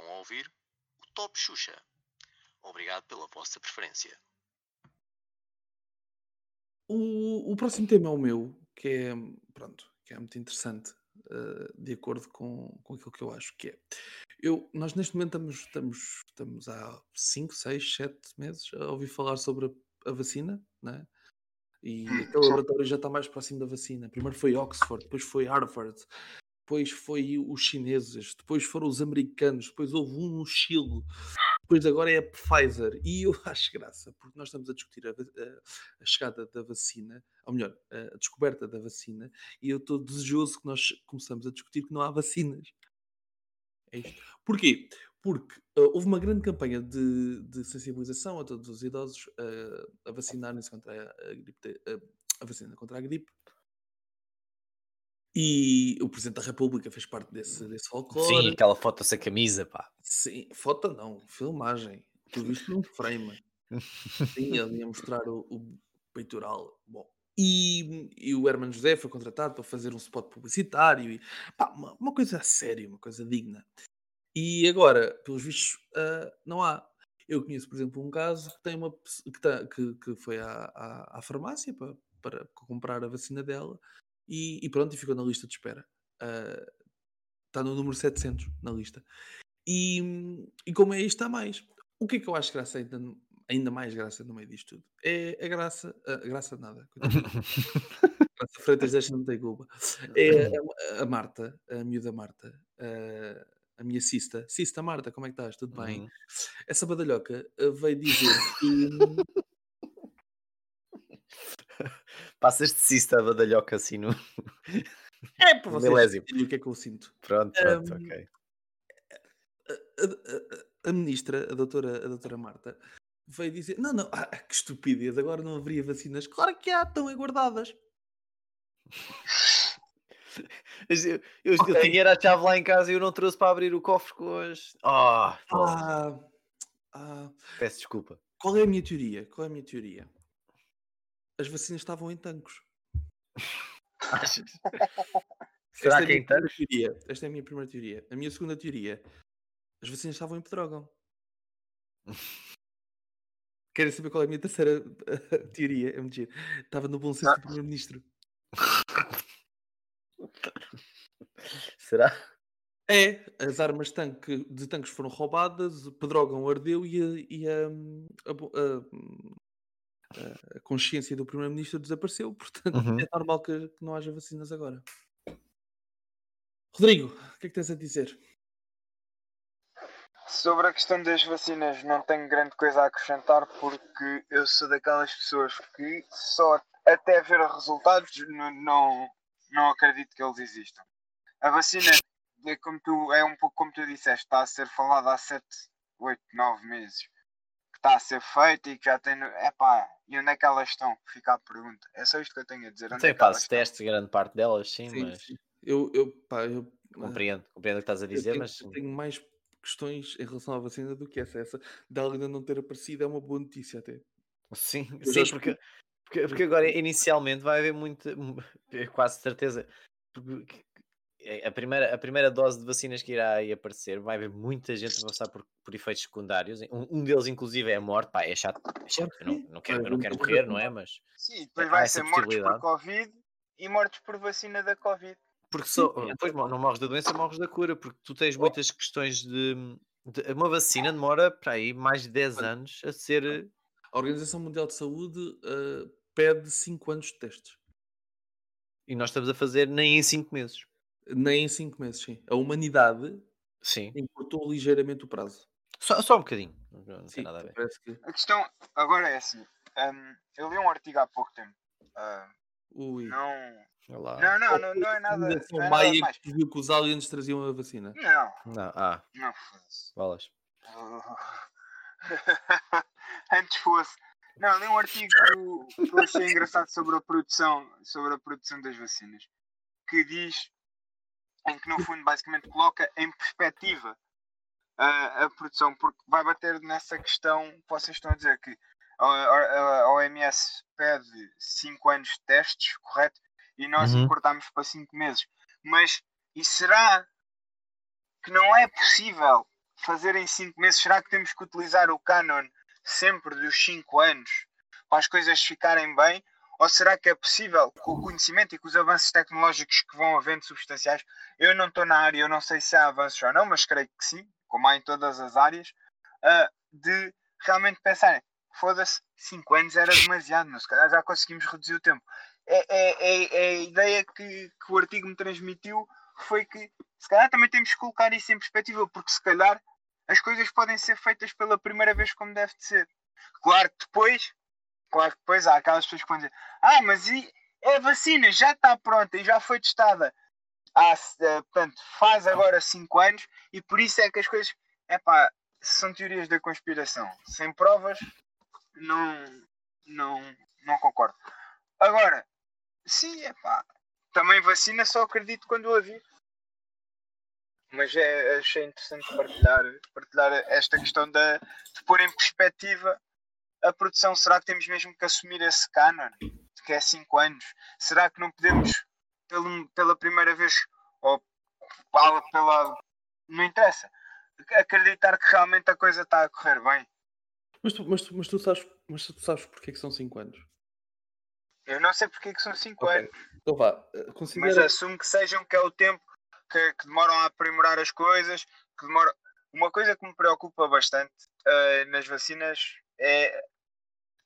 Estão a ouvir o Top Xuxa. Obrigado pela vossa preferência. O, o próximo tema é o meu, que é, pronto, que é muito interessante, uh, de acordo com, com aquilo que eu acho que é. Eu, nós neste momento estamos, estamos, estamos há 5, 6, 7 meses a ouvir falar sobre a, a vacina, né? E aquele laboratório já está mais próximo da vacina. Primeiro foi Oxford, depois foi Harvard, depois foi os chineses, depois foram os americanos, depois houve um no Chile, depois agora é a Pfizer. E eu acho graça, porque nós estamos a discutir a, a, a chegada da vacina, ou melhor, a, descoberta da vacina, e eu estou desejoso que nós começamos a discutir que não há vacinas. É isto. Porquê? Porque uh, houve uma grande campanha de, de, sensibilização a todos os idosos uh, a vacinarem-se contra a, gripe, uh, a vacina contra a gripe e o Presidente da República fez parte desse, desse folclore. Sim, aquela foto sem camisa, pá. Sim, foto não, filmagem. Tudo isto num frame. Sim, ele ia mostrar o, o peitoral. Bom, e, e, o Herman José foi contratado para fazer um spot publicitário. E, pá, uma, uma, coisa séria, uma coisa digna. E agora, pelos vistos, uh, não há. Eu conheço, por exemplo, um caso que tem uma que, tá, que, que foi à, à, à farmácia para, para comprar a vacina dela e, e pronto, e ficou na lista de espera. Está ah, uh, no número 700 na lista. E, e como é isto, há mais. O que é que eu acho graça ainda, ainda mais graça no meio disto tudo? É a graça, a graça de nada. graça Freitas deixa não ter culpa. É a, a, Marta, a miúda Marta, a, a minha cista. Cista Marta, como é que estás? Tudo bem? Uhum. Essa badalhoca veio dizer que Passas de cista a badalhoca assim no. É para vocês o que é que eu sinto. Pronto, pronto, um, ok. A, a, a, ministra, a doutora, a doutora Marta, veio dizer: Não, não, ah, que estupidez, agora não haveria vacinas. Claro que há, estão aguardadas. Eu, eu, okay. eu tinha a chave lá em casa e eu não trouxe para abrir o cofre com as. Oh, ah, ah, Peço desculpa. Qual é a minha teoria? Qual é a minha teoria? As vacinas estavam em. Achas? Será que é em tancos? Teoria. Esta é a minha primeira teoria. A minha segunda teoria. As vacinas estavam em Pedrógão. Querem saber qual é a minha terceira teoria? É mentira. Estava no bom senso do Primeiro-Ministro. Será? É, as armas de, tanque, de tanques foram roubadas, Pedrógão ardeu e, a, e a, a, a consciência do primeiro-ministro desapareceu, portanto uhum. é normal que, que, não haja vacinas agora. Rodrigo, o que é que tens a dizer? Sobre a questão das vacinas, não tenho grande coisa a acrescentar porque eu sou daquelas pessoas que só até ver resultados não, não, não acredito que eles existam. A vacina é, como tu, é um pouco como tu disseste, está a ser falada há 7, 8, 9 meses está a ser feito e que já tem. É pá, e onde é que elas estão? Fica a pergunta. É só isto que eu tenho a dizer. Onde Tem é fase testes, grande parte delas, sim, sim mas. Sim. Eu, eu, pá, eu compreendo, compreendo o que estás a dizer, eu tenho, mas. Eu tenho mais questões em relação à vacina do que essa. Essa dela ainda não ter aparecido é uma boa notícia até. Sim, sim, porque, porque, porque agora inicialmente vai haver muita, quase certeza, porque a primeira, a primeira dose de vacinas que irá aí aparecer vai haver muita gente a passar por, por efeitos secundários. Um, um, deles, inclusive, é a morte. Pá, é chato. É chato. Eu não, não, quero, eu não quero morrer, não é? Mas Sim, depois vai ser mortes por Covid e mortes por vacina da Covid. Porque só, depois não morres da doença, morres da cura. Porque tu tens oh. muitas questões de, de. Uma vacina demora para aí mais de 10 anos a ser. A Organização Mundial de Saúde uh, pede 5 anos de testes. E nós estamos a fazer nem em 5 meses. Nem em 5 meses, sim. A humanidade sim. encurtou ligeiramente o prazo. Só, só um bocadinho. Não, sim, tem nada a ver. Que... A questão agora é assim. Um, eu li um artigo há pouco tempo. Uh, Ui. Não. Olá. Não, não, não, não é nada. Não é Maia nada mais. que viu que os aliens traziam a vacina. Não. Não, ah. Não fosse. Bolas. Antes fosse. Não, li um artigo que eu achei engraçado sobre a produção, sobre a produção das vacinas, que diz em que no fundo basicamente coloca em perspectiva a, a produção, porque vai bater nessa questão que vocês estão a dizer que a, a, a OMS pede 5 anos de testes, correto? E nós uhum. importamos para 5 meses. Mas e será que não é possível fazer em 5 meses? Será que temos que utilizar o canon sempre dos 5 anos para as coisas ficarem bem? Ou será que é possível, com o conhecimento e com os avanços tecnológicos que vão havendo substanciais? Eu não estou na área, eu não sei se há avanços ou não, mas creio que sim, como há em todas as áreas, uh, de realmente pensarem, foda-se, 5 anos era demasiado, mas se calhar já conseguimos reduzir o tempo. É, é, é, é a ideia que, que o artigo me transmitiu foi que se calhar também temos que colocar isso em perspectiva, porque se calhar as coisas podem ser feitas pela primeira vez como deve de ser. Claro que depois Depois há aquelas pessoas que vão dizer: Ah, mas e, a vacina já está pronta e já foi testada há, uh, portanto, faz agora 5 anos e por isso é que as coisas. É pá, são teorias da conspiração. Sem provas, não, não, não concordo. Agora, sim, é pá, também vacina só acredito quando a vi. Mas é, achei interessante partilhar, partilhar esta questão de, de pôr em perspectiva a produção, será que temos mesmo que assumir esse canon, que é 5 anos? Será que não podemos, pelo, pela primeira vez, ou pela, pela. Não interessa, acreditar que realmente a coisa está a correr bem? Mas tu, mas tu, mas tu, sabes, mas tu sabes porque é que são 5 anos? Eu não sei porque é que são 5 okay. anos. Então vá, eh, considera... Mas assumo que sejam que é o tempo que, que demoram a aprimorar as coisas, que demoram. Uma coisa que me preocupa bastante uh, nas vacinas é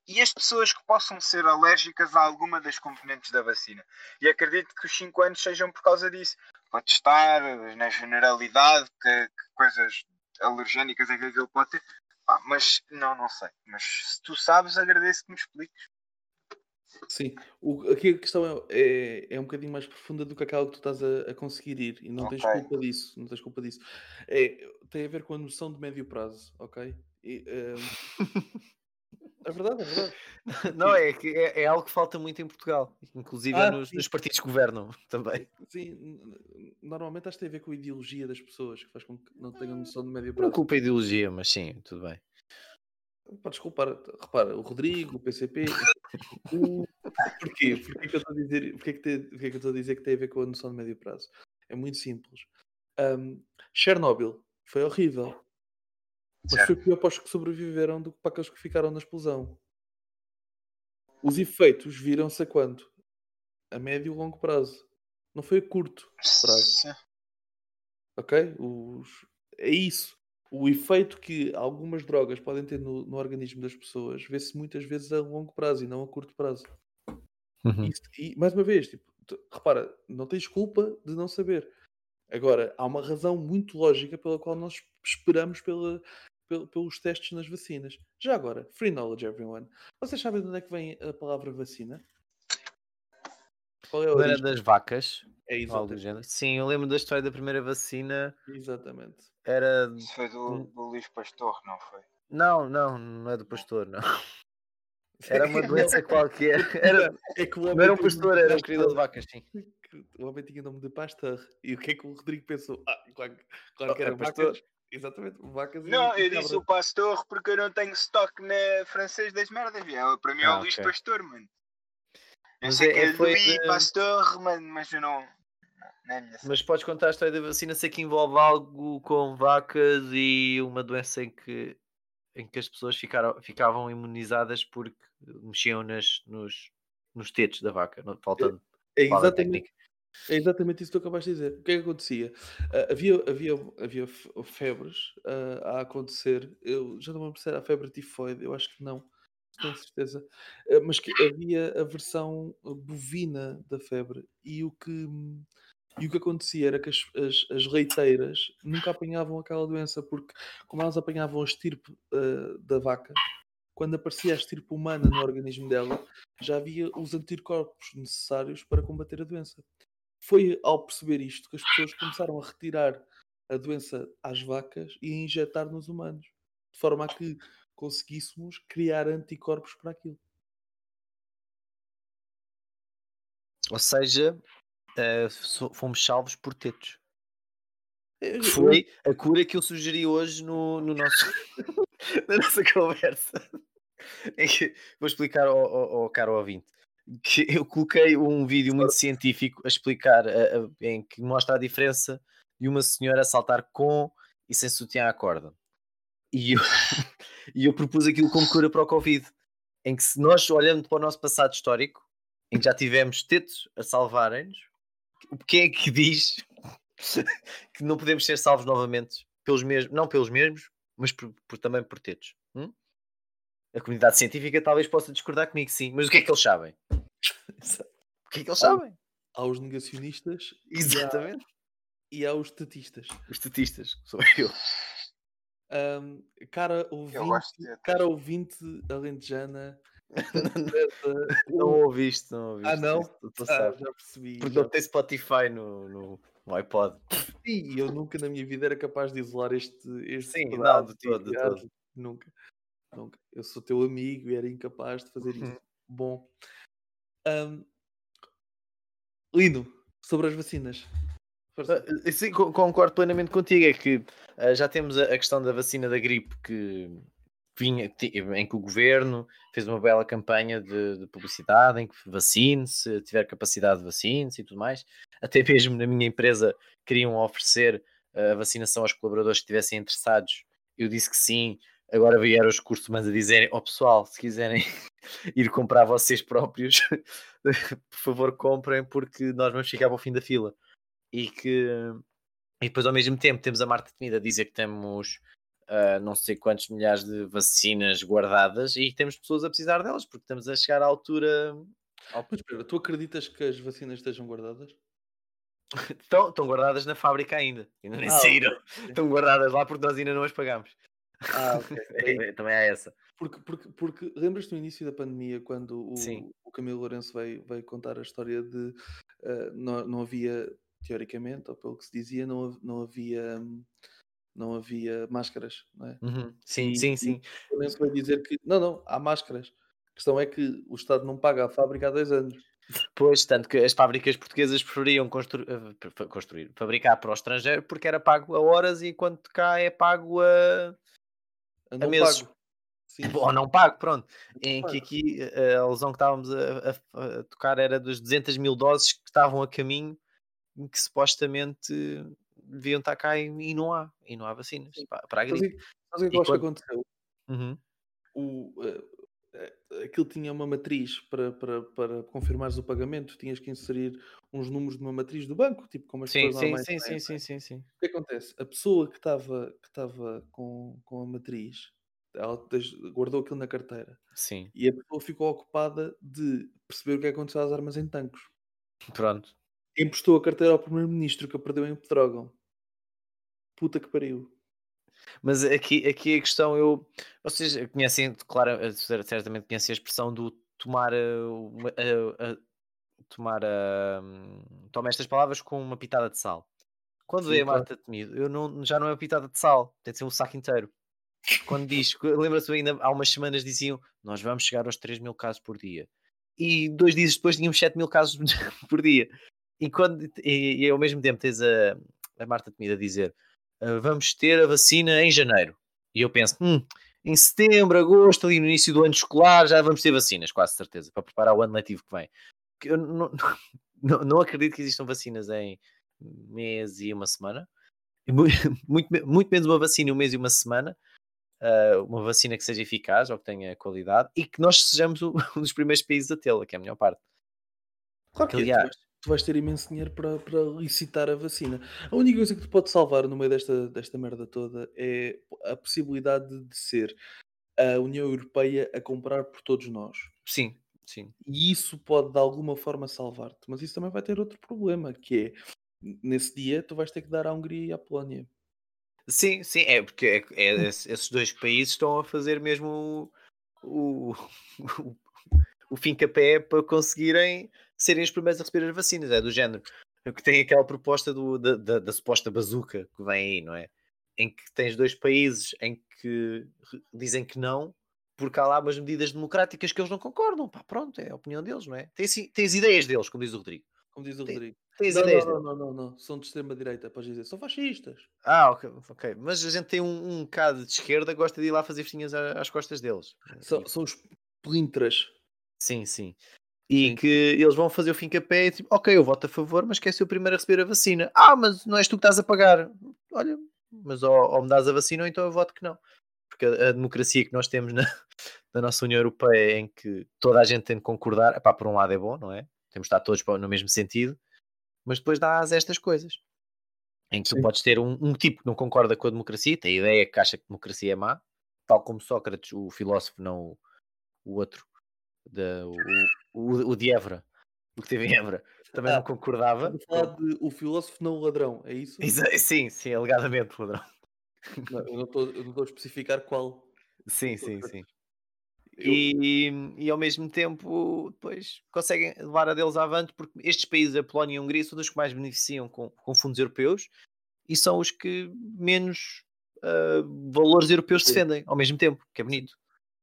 e as pessoas que possam ser alérgicas a alguma das componentes da vacina. E acredito que os 5 anos sejam por causa disso. Para testar, na generalidade, que, que coisas alergénicas é que aquilo pode ter. Ah, mas não, não sei. Mas se tu sabes, agradeço que me expliques. Sim, o, aqui a questão é, é, é, um bocadinho mais profunda do que aquela que tu estás a, a conseguir ir e não okay. tens culpa disso, não tens culpa disso. É, tem a ver com a noção de médio prazo, ok? E, um... É verdade, é verdade. Não, é que é, é, algo que falta muito em Portugal, inclusive ah, nos, nos, partidos que governam também. Sim, normalmente acho que tem a ver com a ideologia das pessoas, que faz com que não tenham noção de médio prazo. Não culpa a ideologia, mas sim, tudo bem. Podes culpar, repara, o Rodrigo, o PCP. o... Porquê? Porquê que eu estou a dizer, porquê que, te, porquê que eu estou a dizer que tem a ver com a noção de médio prazo? É muito simples. Um, Chernobyl foi horrível. Mas foi pior para os que sobreviveram do que para aqueles que ficaram na explosão. Os efeitos viram-se a quanto? A médio e longo prazo. Não foi a curto prazo. Ok? Os... É isso. O efeito que algumas drogas podem ter no, no organismo das pessoas vê-se muitas vezes a longo prazo e não a curto prazo. Uhum. E, e, mais uma vez, tipo, repara, não tens culpa de não saber. Agora, há uma razão muito lógica pela qual nós esperamos pela, pelos testes nas vacinas. Já agora, free knowledge, everyone. Vocês sabem de onde é que vem a palavra vacina? Qual é a Era das vacas. É isso. Sim, eu lembro da história da primeira vacina. Exatamente. Era. Isso foi do, do Luís Pastor, não foi? Não, não, não é do Pastor, não. Era uma doença qualquer. Era, é que não era um pastor, era um criador de vacas, sim. O homem tinha nome de Pastor. E o que é que o Rodrigo pensou? Ah, claro, claro que era oh, é pastor. Exatamente, vacas Não, eu disse o pastor porque eu não tenho estoque na francês das merdas, viu? Para mim é o ah, Luís okay. Pastor, mano. Eu mas sei é, que é Luís de... Pastor, mano, mas eu não. não é mas podes contar a história da vacina, sei que envolve algo com vacas e uma doença em que, em que as pessoas ficaram, ficavam imunizadas porque mexiam nas, nos, nos tetos da vaca, faltando. É, é exatamente, é exatamente isso que tu acabaste de dizer. O que é que acontecia? Uh, havia, havia, havia febres uh, a acontecer. Eu já não me lembro se era a febre tifoide, eu acho que não, tenho certeza. Uh, mas que havia a versão bovina da febre. E o que, e o que acontecia era que as, as, as leiteiras nunca apanhavam aquela doença, porque como elas apanhavam a estirpe da vaca, quando aparecia a estirpe humana no organismo dela, já havia os anticorpos necessários para combater a doença. Foi ao perceber isto que as pessoas começaram a retirar a doença às vacas e a injetar nos humanos, de forma a que conseguíssemos criar anticorpos para aquilo. Ou seja, uh, fomos salvos por tetos. É, Foi a cura que eu sugeri hoje no, no nosso, na nossa conversa. Vou explicar ao, ao, ao caro ouvinte que eu coloquei um vídeo muito científico a explicar, a, a, em que mostra a diferença de uma senhora saltar com e sem sutiã à corda. E eu, e eu propus aquilo como cura para o Covid, em que se nós olhando para o nosso passado histórico, em que já tivemos tetos a salvarem-nos, quem é que diz que não podemos ser salvos novamente pelos mesmos, não pelos mesmos, mas por, por- também por tetos? hum? A comunidade científica talvez possa discordar comigo, sim, mas o que é que eles sabem? O que é que eles sabem? Há os negacionistas Exatamente. e há os estatistas. Os estatistas, sou eu. Ahm, cara ouvinte, de cara ouvinte alentejana. Não ouviste, não ouviste. Ah, não? isso, tu- tu Ah, sabes. já percebi. Porque já não tem Spotify no, no, no iPod. E eu nunca na minha vida era capaz de isolar este, este Sim, não, de e todo, de todo. Nunca. Eu sou teu amigo e era incapaz de fazer Uhum. isso. Bom. Ahm, Lino, sobre as vacinas. Ah, Sim, co- concordo plenamente contigo. É que ah, já temos a, a questão da vacina da gripe que vinha, em que o governo fez uma bela campanha de, de publicidade em que vacine-se, tiver capacidade de vacine-se e tudo mais. Até mesmo na minha empresa queriam oferecer ah, a vacinação aos colaboradores que estivessem interessados. Eu disse que sim. Agora vieram os cursos humanos a dizerem: Ó pessoal, se quiserem ir comprar vocês próprios, por favor comprem, porque nós vamos ficar para o fim da fila. E que e depois ao mesmo tempo temos a Marta Temida a dizer que temos ah, não sei quantos milhares de vacinas guardadas e temos pessoas a precisar delas porque estamos a chegar à altura Mas espera, tu acreditas que as vacinas estejam guardadas? estão, estão guardadas na fábrica ainda ainda nem Ah, saíram. Estão guardadas lá porque nós ainda não as pagamos Ah, ok. É, também há essa Porque, porque, porque lembras-te no início da pandemia, quando o, Sim. o Camilo Lourenço veio, veio contar a história de ah, não, não havia, teoricamente, ou pelo que se dizia, não, não havia não havia máscaras, não é? Uhum. sim E- sim sim O Lourenço veio dizer que não, não, há máscaras. A questão é que o Estado não paga a fábrica há dois anos. Pois, tanto que as fábricas portuguesas preferiam constru- fa- construir, fabricar para o estrangeiro porque era pago a horas e enquanto cá é pago a, A não meses. pago. Sim, ou não pago, pronto. Em que aqui eh, a lesão que estávamos a, a- a tocar era das 200 mil doses que estavam a caminho que supostamente deviam estar cá e, e não há, e não há vacinas pa- para a gripe. sabes o que é E quando- aconteceu? Uhum. o, eh, aquilo tinha uma matriz para, para, para confirmares o pagamento, tinhas que inserir uns números de uma matriz do banco, tipo como as Sim, pessoas sim, normais sim, sim, é? sim, sim, sim. O que acontece? A pessoa que estava que com, com a matriz, ela guardou aquilo na carteira Sim, e a pessoa ficou ocupada de perceber o que aconteceu às armas em tanques. pronto. Emprestou a carteira ao primeiro-ministro que a perdeu em Pedrógão. Puta que pariu. Mas aqui, aqui a questão, eu. Vocês conhecem, claro, eh, cer- certamente conhecem a expressão do tomar eh, uma- a- a- tomar a. Toma estas palavras com uma pitada de sal. Quando veio a. Marta Temido, eu não, já não é uma pitada de sal, tem de ser um saco inteiro. Quando diz, lembra-se ainda há umas semanas diziam nós vamos chegar aos 3 mil casos por dia. E dois dias depois tínhamos 7 mil casos por dia. E, quando, e, e ao mesmo tempo tens a, a Marta Temida a dizer "Ah, vamos ter a vacina em janeiro. E eu penso, "Hum, em setembro, agosto, ali no início do ano escolar, já vamos ter vacinas, quase certeza, para preparar o ano letivo que vem. Eu não, não, não acredito que existam vacinas em mês e uma semana. Mu- Muito, muito menos uma vacina em um mês e uma semana. ah, uma vacina que seja eficaz ou que tenha qualidade e que nós sejamos o- um dos primeiros países a tê-la, que é a melhor parte. Claro que é, Aliás- tu vais ter imenso dinheiro para, para licitar a vacina. A única coisa que te pode salvar no meio desta, desta merda toda é a possibilidade de ser a União Europeia a comprar por todos nós. Sim, sim. E isso pode de alguma forma salvar-te. Mas isso também vai ter outro problema, que é nesse dia tu vais ter que dar à Hungria e à Polónia. Sim, sim, é porque é, é- esse- esses dois países estão a fazer mesmo o, o, o, o fim capé para conseguirem serem os primeiros a receber as vacinas, é do género. Que tem aquela proposta do, da, da, da suposta bazuca que vem aí, não é? Em que tens dois países em que dizem que não, porque há lá umas medidas democráticas que eles não concordam. Pá, pronto, é a opinião deles, não é? Tens, tens ideias deles, como diz o Rodrigo. Como diz o Sim, Rodrigo. Tens Não, ideias não, não, não, não, não. São de extrema-direita, podes dizer. São fascistas. Ah, ok, ok. Mas a gente tem um, um bocado de esquerda, gosta de ir lá fazer festinhas às costas deles. São, são os plintras. Sim, sim. E Sim. que eles vão fazer o fim capé e tipo, ok, eu voto a favor, mas quer ser o primeiro a receber a vacina. Ah, mas não és tu que estás a pagar. Olha, mas ou, ou me dás a vacina ou então eu voto que não. Porque a, a democracia que nós temos na, na, nossa União Europeia, em que toda a gente tem de concordar, epá, por um lado é bom, não é? Temos de estar todos no mesmo sentido, mas depois dá as estas coisas. Em que Sim. tu podes ter um, um, tipo que não concorda com a democracia, tem a ideia que acha que a democracia é má, tal como Sócrates, o filósofo, não o, o outro, o, o, o de Évora, o que teve em Évora, também ah, não concordava. Falar de o filósofo não o ladrão, é isso? Sim, sim, alegadamente o ladrão. Não, eu não estou a especificar qual. Sim, sim, sim. E, e ao mesmo tempo depois conseguem levar a deles avante porque estes países, a Polónia e a Hungria, são os que mais beneficiam com, com fundos europeus e são os que menos uh, valores europeus defendem ao mesmo tempo, que é bonito.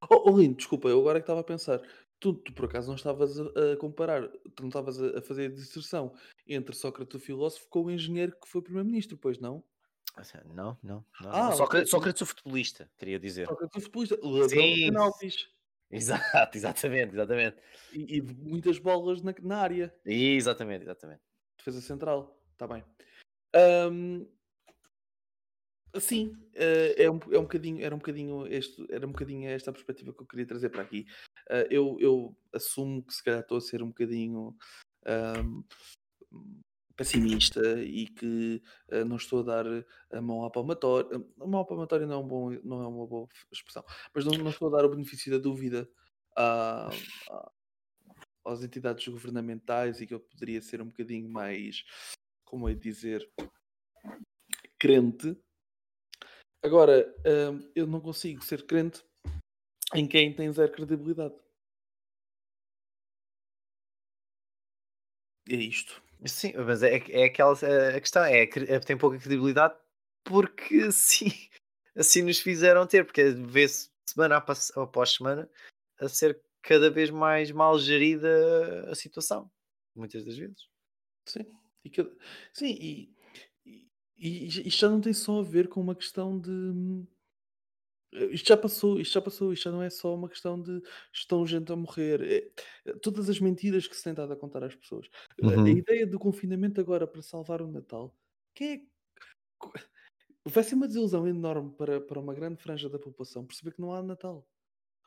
Oh, oh Lindo, desculpa, eu agora é que estava a pensar. Tu, tu, por acaso não estavas a, a, comparar, tu não estavas a, a fazer a disserção entre Sócrates o filósofo com o engenheiro que foi primeiro-ministro, pois não? Não, não. não. Ah, Sócrates, Sócrates o futebolista, queria dizer. Sócrates o futebolista, ladrão de penaltis. Exato, exatamente, exatamente. E, e muitas bolas na, na área. Exatamente, exatamente. Defesa central, está bem. Um, Sim, é, um, é um bocadinho, era um bocadinho este, era um bocadinho esta perspectiva que eu queria trazer para aqui. Uh, eu, eu assumo que se calhar estou a ser um bocadinho um, pessimista e que uh, não estou a dar a mão à palmatória. A mão à palmatória não é, um bom, não é uma boa expressão, mas não, não estou a dar o benefício da dúvida a, às entidades governamentais e que eu poderia ser um bocadinho mais, como é dizer, crente Agora, hum, eu não consigo ser crente em quem tem zero credibilidade. É isto. Sim, mas é, é aquela a questão, é, é tem pouca credibilidade porque sim, assim nos fizeram ter, porque vê-se semana após semana a ser cada vez mais mal gerida a situação, muitas das vezes. Sim, e, sim, e e isto já não tem só a ver com uma questão de. Eh, isto já passou, isto já passou, isto já não é só uma questão de estão gente a morrer. É, é todas as mentiras que se tem dado a contar às pessoas. Uhum. A ideia do confinamento agora para salvar o Natal, quem é. Vai ser uma desilusão enorme para, para uma grande franja da população perceber que não há Natal.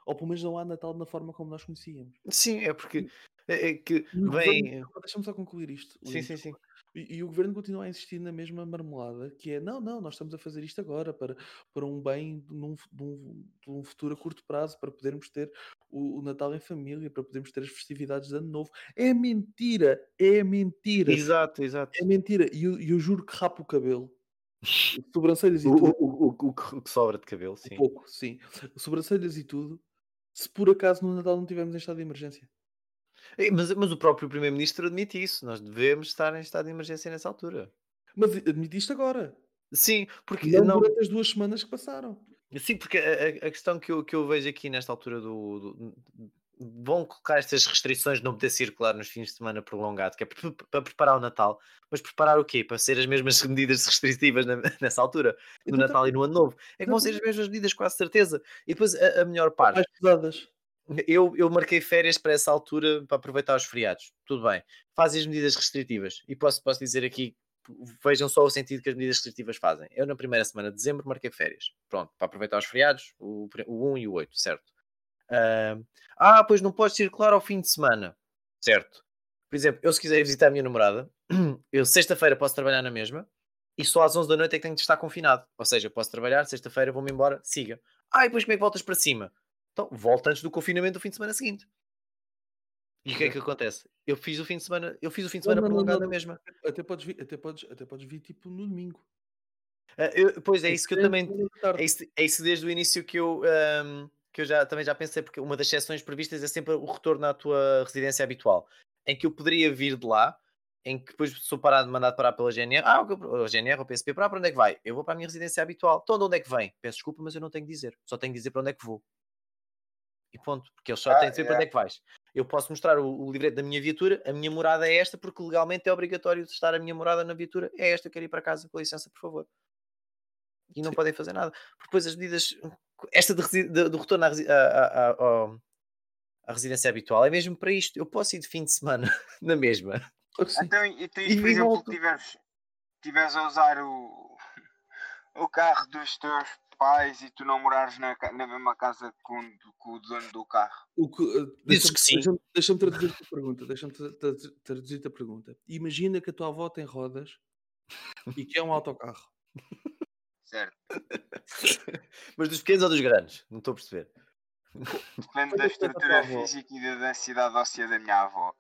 Ou pelo menos não há Natal na forma como nós conhecíamos. Sim, é porque é, é que vem. Deixa-me só concluir isto. Sim, sim, sim. E, e, o governo continua a insistir na mesma marmelada, que é não, não, nós estamos a fazer isto agora para, para um bem num, num, num futuro a curto prazo, para podermos ter o, o, Natal em família, para podermos ter as festividades de Ano Novo. É mentira, é mentira. Exato, exato. É mentira. E eu, eu juro que rapo o cabelo. Sobrancelhas e o, tudo. O, o, o, que sobra de cabelo, sim. Um pouco, sim. Sobrancelhas e tudo. Se por acaso no Natal não tivermos em estado de emergência. Mas, mas o próprio Primeiro-Ministro admite isso. Nós devemos estar em estado de emergência nessa altura. Mas admitiste agora. Sim, porque não, não... durante as duas semanas que passaram. Sim, porque a, a questão que eu, que eu vejo aqui nesta altura do, do, vão colocar estas restrições de não poder circular nos fins de semana prolongado, que é para preparar o Natal, mas preparar o quê? Para ser as mesmas medidas restritivas nessa altura, no Natal e no Ano Novo. É que vão ser as mesmas medidas, quase certeza. E depois a, a melhor parte. Mais pesadas. Eu, eu marquei férias para essa altura para aproveitar os feriados. Tudo bem. Fazem as medidas restritivas. E posso, posso dizer aqui, vejam só o sentido que as medidas restritivas fazem. Eu, na primeira semana de dezembro, marquei férias. Pronto, para aproveitar os feriados, o, o 1 e o 8, certo? Uh, ah, pois não podes circular ao fim de semana, certo? Por exemplo, eu se quiser visitar a minha namorada, eu sexta-feira posso trabalhar na mesma e só às 11 da noite é que tenho de estar confinado. Ou seja, posso trabalhar, sexta-feira vou-me embora, siga. Ah, e depois como é que voltas para cima? Então, volta antes do confinamento do fim de semana seguinte. E o que é que acontece? Eu fiz o fim de semana, eu fiz o fim de semana não, não, prolongado não, mesma. Até podes vir, até podes, até podes vir tipo no domingo. Uh, eu, pois é, é isso que eu também. É isso, é isso desde o início que eu, um, que eu já, também já pensei, porque uma das exceções previstas é sempre o retorno à tua residência habitual, em que eu poderia vir de lá, em que depois sou parado, mandado parar pela GNR. Ah, o GNR, o PSP, para, para onde é que vai? Eu vou para a minha residência habitual. Então, de onde é que vem? Peço desculpa, mas eu não tenho que dizer. Só tenho que dizer para onde é que vou. E ponto, porque eles só ah, têm de yeah. para onde é que vais. Eu posso mostrar o, o livreto da minha viatura, a minha morada é esta, porque legalmente é obrigatório estar a minha morada na viatura, é esta, eu quero ir para casa, com licença, por favor. E não Sim. podem fazer nada. Porque depois as medidas, esta de, de, do retorno à, à, à, à, residência habitual é mesmo para isto. Eu posso ir de fim de semana na mesma. Então, e tu, por exemplo, tiveres, tiveres a usar o, o carro dos teus pais e tu não morares na, na mesma casa com, com o dono do carro? O que, uh, Dizes deixa-me- que sim. Deixa-me deixa-me traduzir-te a pergunta. Deixa-me tra- tra- traduzir-te a pergunta. Imagina que a tua avó tem rodas e que é um autocarro. Certo. Mas dos pequenos ou dos grandes? Não estou a perceber. Depende da é da tua estrutura física e da densidade óssea da minha avó.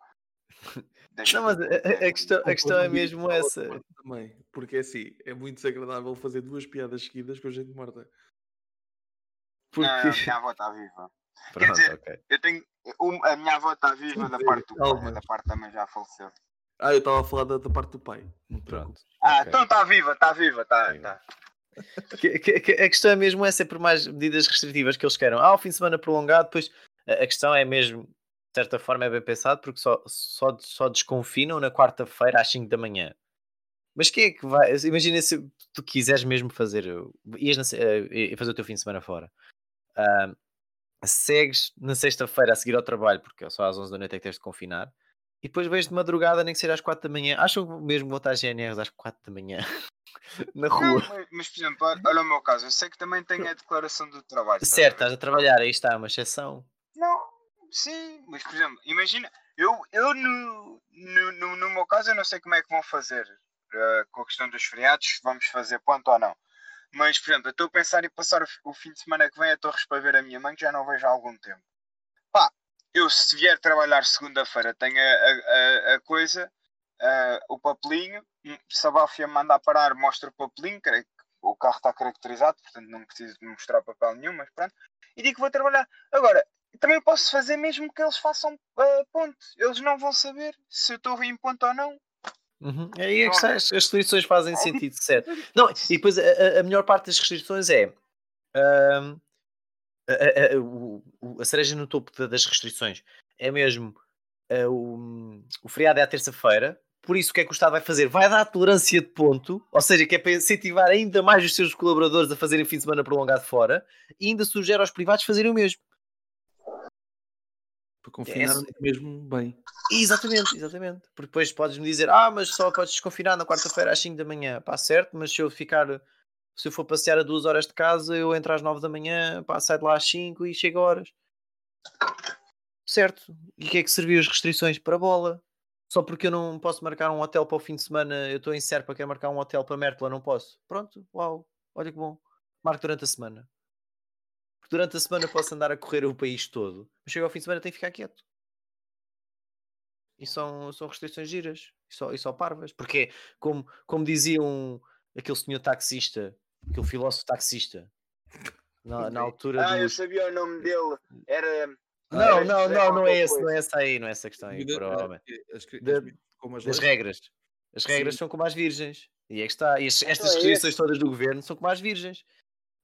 Deixa Não, mas a, a- questão, a questão é mesmo essa. Também, porque é assim, é muito desagradável fazer duas piadas seguidas com a gente morta. Porque. Não, a minha avó está viva. Pronto, dizer, ok. Eu tenho. um- a minha avó está viva da parte do pai, da parte da mãe já faleceu. Ah, eu estava a falar da, da parte do pai. Pronto. Ah, ok. então está viva, está viva, está. Tá. Que- que- que- a questão é mesmo essa, por mais medidas restritivas que eles queiram. Ah, o fim de semana prolongado, depois a, a questão é mesmo, de certa forma, é bem pensado, porque só, só, só desconfinam na quarta-feira às 5 da manhã. Mas quem é que vai? Imagina se tu quiseres mesmo fazer, ias na eh, fazer o teu fim de semana fora. Ah, segues na sexta-feira a seguir ao trabalho, porque só às 11 da noite é que tens de confinar, e depois vês de madrugada, nem que seja às 4 da manhã. Acham que mesmo vou estar a GNRs às 4 da manhã na Não, rua? mas, mas, por exemplo, olha o meu caso, eu sei que também tenho a declaração do trabalho. Certo, estás a trabalhar, aí está, uma exceção. Sim, mas por exemplo, imagina, eu, eu no, no, no, meu caso eu não sei como é que vão fazer eh, com a questão dos feriados, vamos fazer ponto ou não. Mas, por exemplo, eu estou a pensar em passar o, o fim de semana que vem a Torres para ver a minha mãe, que já não vejo há algum tempo. Pá, eu se vier trabalhar segunda-feira tenho a, a, a- coisa, eh, o papelinho, hum, se a Báfia me mandar parar, mostra o papelinho, creio que o carro está caracterizado, portanto não preciso de mostrar papel nenhum, mas pronto, e digo que vou trabalhar. Agora, também posso fazer mesmo que eles façam eh, ponto. Eles não vão saber se eu estou em ponto ou não. Uhum. Aí é que é- as, as restrições fazem é sentido, certo? Não, e depois a, a- melhor parte das restrições é a, a- a- a cereja no topo da- das restrições é mesmo ah, o, o feriado é à terça-feira, por isso o que é que o Estado vai fazer? Vai dar tolerância de ponto, ou seja, que é para incentivar ainda mais os seus colaboradores a fazerem fim de semana prolongado fora e ainda sugere aos privados fazerem o mesmo. Para confinar Essa- mesmo bem. Exatamente, exatamente. Porque depois podes-me dizer, ah, mas só podes desconfinar na quarta-feira às 5 da manhã. Pá, certo, mas se eu ficar, se eu for passear a duas horas de casa, eu entro às 9 da manhã, pá, saio de lá às 5 e chego a horas. Certo. E o que é que serviu as restrições para a bola? Só porque eu não posso marcar um hotel para o fim de semana, eu estou em Serpa, quero marcar um hotel para Mértola, não posso. Pronto, uau, olha que bom. Marco durante a semana. Porque durante a semana posso andar a correr o país todo, mas chego ao fim de semana tenho que ficar quieto. E são, são restrições giras e só, e só parvas. Porque, como, como dizia um, aquele senhor taxista, aquele filósofo taxista, na, na altura Ah, eu dos. sabia o nome dele. Era. Não, era não, não, não é esse, não é essa aí, não é essa questão aí, provavelmente. eh, as Da- as- as Das leis. regras. As regras Sim. são como as virgens. E é que está. E estes- estas é restrições esse. todas do governo são como as virgens.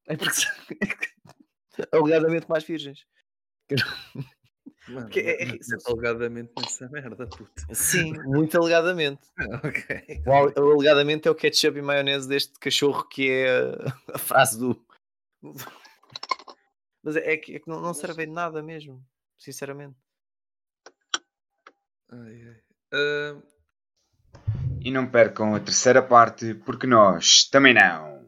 É porque são alegadamente como as virgens. Mano, Porque é- é- metes alegadamente nessa merda, puta. Sim, muito alegadamente. ok. O o alegadamente é o ketchup e maionese deste cachorro que é a, a frase do. Mas é que, é que não, não serve de nada mesmo, sinceramente. Ai, ai. Ah, E não percam a terceira parte, porque nós também não.